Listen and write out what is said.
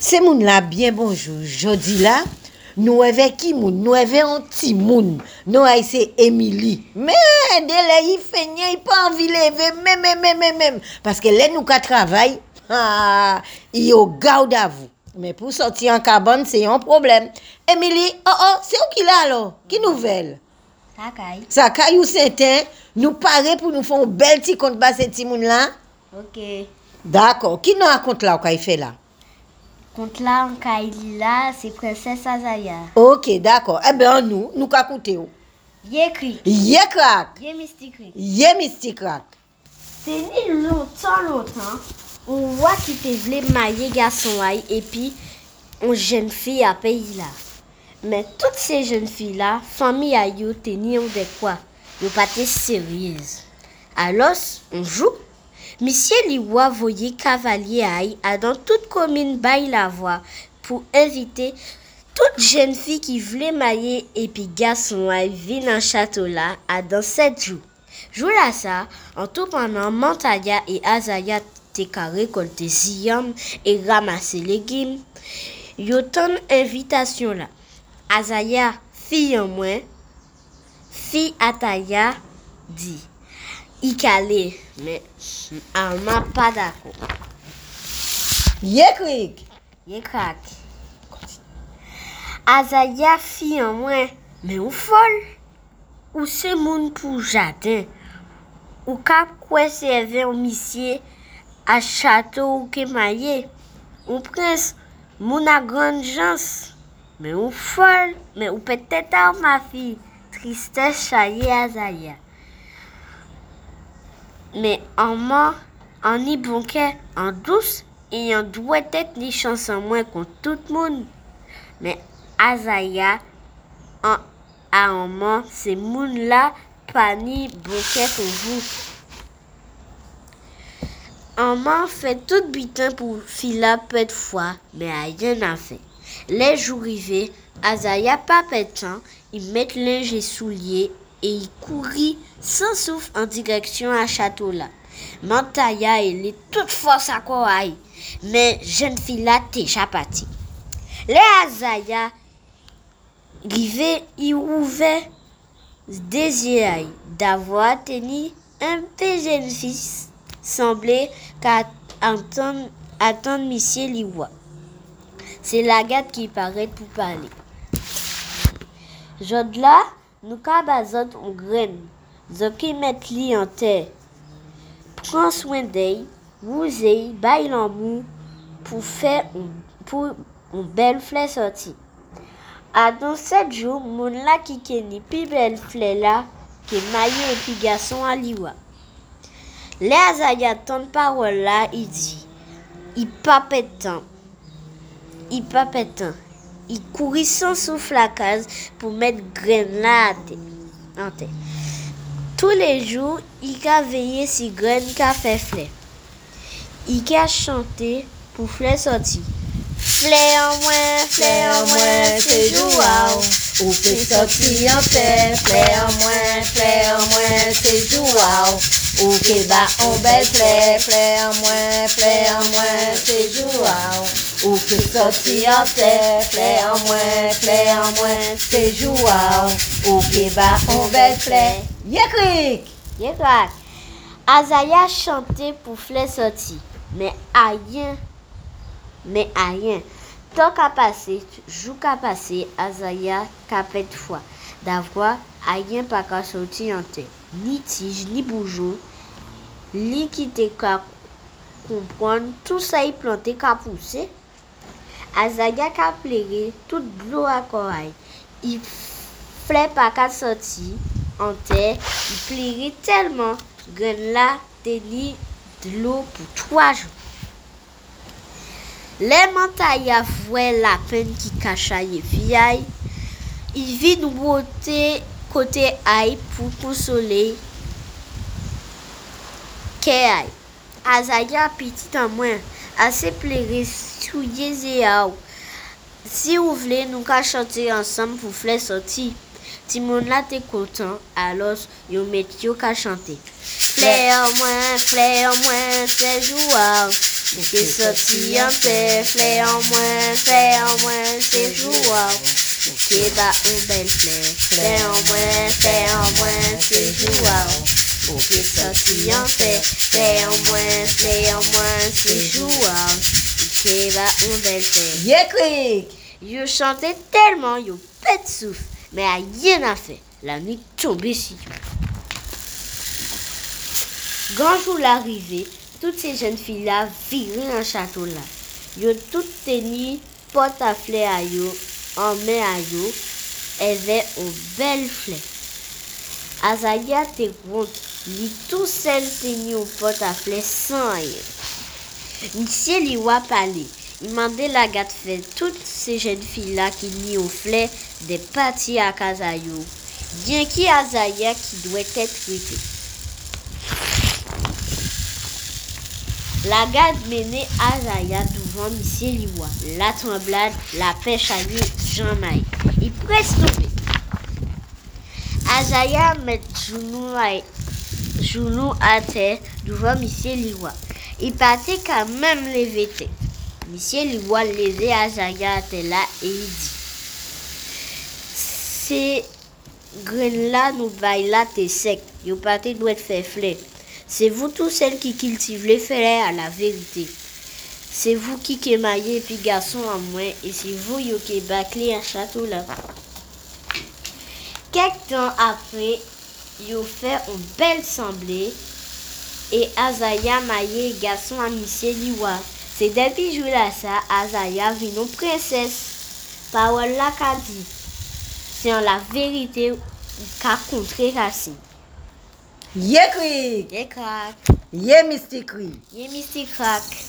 Se moun la bien bonjou, jodi la, nou eve ki moun, nou eve an ti moun, nou ay se Emily. Men, de le yi fenye, yi pa anvi leve, Men, men, men, men, men. Paske le nou ka travay, ha, yo gawda avou. Men pou soti an kabon, se yon problem. Emily, oh, oh, se ou ki la lo? Ki nouvel? Sakay. Sakay ou senten, nou pare pou nou fon bel ti kont ba se ti moun la? Ok. Dako, ki nou akont la ou ka yi fe la? Kont la an Kaila, se prinses Azaya. Ok, dako. Ebe an nou, nou ka koute ou. Ye kri. Ye krak, Ye mistikri. ye misti krak. Se ni lontan lontan, ou wak ki te vle maye gason ay, epi, on jen fi a peyi la. Men tout se jen fi la, fami a yo te ni yon de kwa. Yo pate seryez. Alos, on jou. Misye li wa voye kavalye ay a dan tout komine bay la voa pou invite tout jen fi ki vle maye epi gason ay vi nan chateau la a dan set jou. Jou la sa, an tou pandan Mantaya e Azaya te ka rekolte ziyam e ramase legim, yo ton invitasyon la. Azaya, fi yon mwen, fi Ataya, di. i kale, men alman ah, pa dako. Ye krik! Ye krak! Azaya fi an mwen, men ou fol? Ou se moun pou jaden? Ou kap kwen seve ou misye a chato ou kemaye? Ou prens, moun a gran jans? Men ou fol, men ou petet a ou ma fi, tristè chaye Azaya. Men anman, an ni bonke, an dous, e yon dwe tet ni chansan mwen kont tout moun. Men Azaya, an a anman, se moun la pa ni bonke kon vou. Anman fe tout bitan pou fila pet fwa, men a yon an fe. Le jou rive, Azaya pa petan, i met linge souliye e i kouri san souf an direksyon a chateau la. Mantaya e li tout fos a ko ay, men jen fila te chapati. Le Azaya i ouve dezi ay, davwa teni un pe jen fis semble ka atan, atan misye li wa. Se la gat ki paret pou pale. Jod la, nou ka bazot ou gren, zo ki met li an te. Pran swen dey, wouzey, bay lan mou, pou fe un, pou un bel fle sorti. A don set jou, moun la ki keni pi bel fle la, ke maye epi gason a liwa. Le azaya ton parol la, i di, i pa petan, i pa petan. i kouri san souf la kaz pou met gren la ate. ante. Tou le jou, i ka veye si gren ka fe fle. I ka chante pou fle sorti. Fle an mwen, fle an mwen, se jou waw. Ou pe sorti an pe, fle an mwen, fle an mwen, se jou waw. Ou ke ba an bel fle, fle an mwen, Ou ke sorti an fe, fle an mwen, fle an mwen, se jou waw. Ou ke ba an bel fle. Ye krik. Ye krak. Azaya chante pou fle sorti. Men ayen, men ayen. Ton ka pase, jou ka pase, Azaya ka pet fwa. Davwa, ayen pa ka sorti an te. Ni tij, ni. Li ki te ka kompran, tout sa yi plante ka pousse. A ka ap tout blo akoray. I fle pa ka soti, an te, i plege telman, gen la te li dlo pou 3 jou. Le manta ya vwe la pen ki kacha ye fiyay, i vin wote kote ay pou konsole ke ay. Azaya pitit an mwen, ase plere sou yeze a ou. Si ou vle, nou ka chante ansam pou fle soti. Ti moun la te kontan, alos yo met yo ka chante. Fle an mwen, fle an mwen, se jou waw. ou. Mwen te soti an pe, fle an mwen, fle an mwen, se jou a ou. Mwen te ba un bel fle, fle an mwen, fle an mwen, se jou a ou. Ke soti an pe, fle an mwen, fle an mwen, se jouwa Ou ke ba un bel fle Ye krik! Yo chante tellement, yo pète souffle, mais a rien à faire. La nuit tombée si. Quand jour l'arrivée, toutes ces jeunes filles-là viraient un château là. Yo toutes tenues porte à fleurs à yo, en main à yo, avait une belle fleur. Azaya te compte, li tout seul tenu au porte à fleurs sans. Monsieur Liwa parlait. Il mandait la gâte fait toutes ces jeunes filles-là qui n'y au flait des parties à Kazayo. Bien a Azaya qui doit être traité. La garde menait Azaya devant Monsieur Liwa. La tremblade, la pêche à lui, Jean Maï. Il presque tombé. Azaya met genou à, genou à terre devant Monsieur Liwa. Il partait quand même tête. Monsieur Liwa levé Azaya était là et il dit Ces graines-là nous baillent là t'es sec. Yo parti doit être fait fleur. C'est vous tous celles qui cultivez les fleurs à la vérité. C'est vous qui émaillez puis garçon en moins et c'est vous qui bâclez un château là. Quelque temps après, yo fait une belle semblée et Azaya maillé garçon à Monsieur Liwa. C'est depuis jour là ça, Azaya vit nos princesse. Parole là qu'a dit. C'est en la vérité qu'a contré Racine. Ye krik! Ye crack. Mistik krik! Ye mystique crack.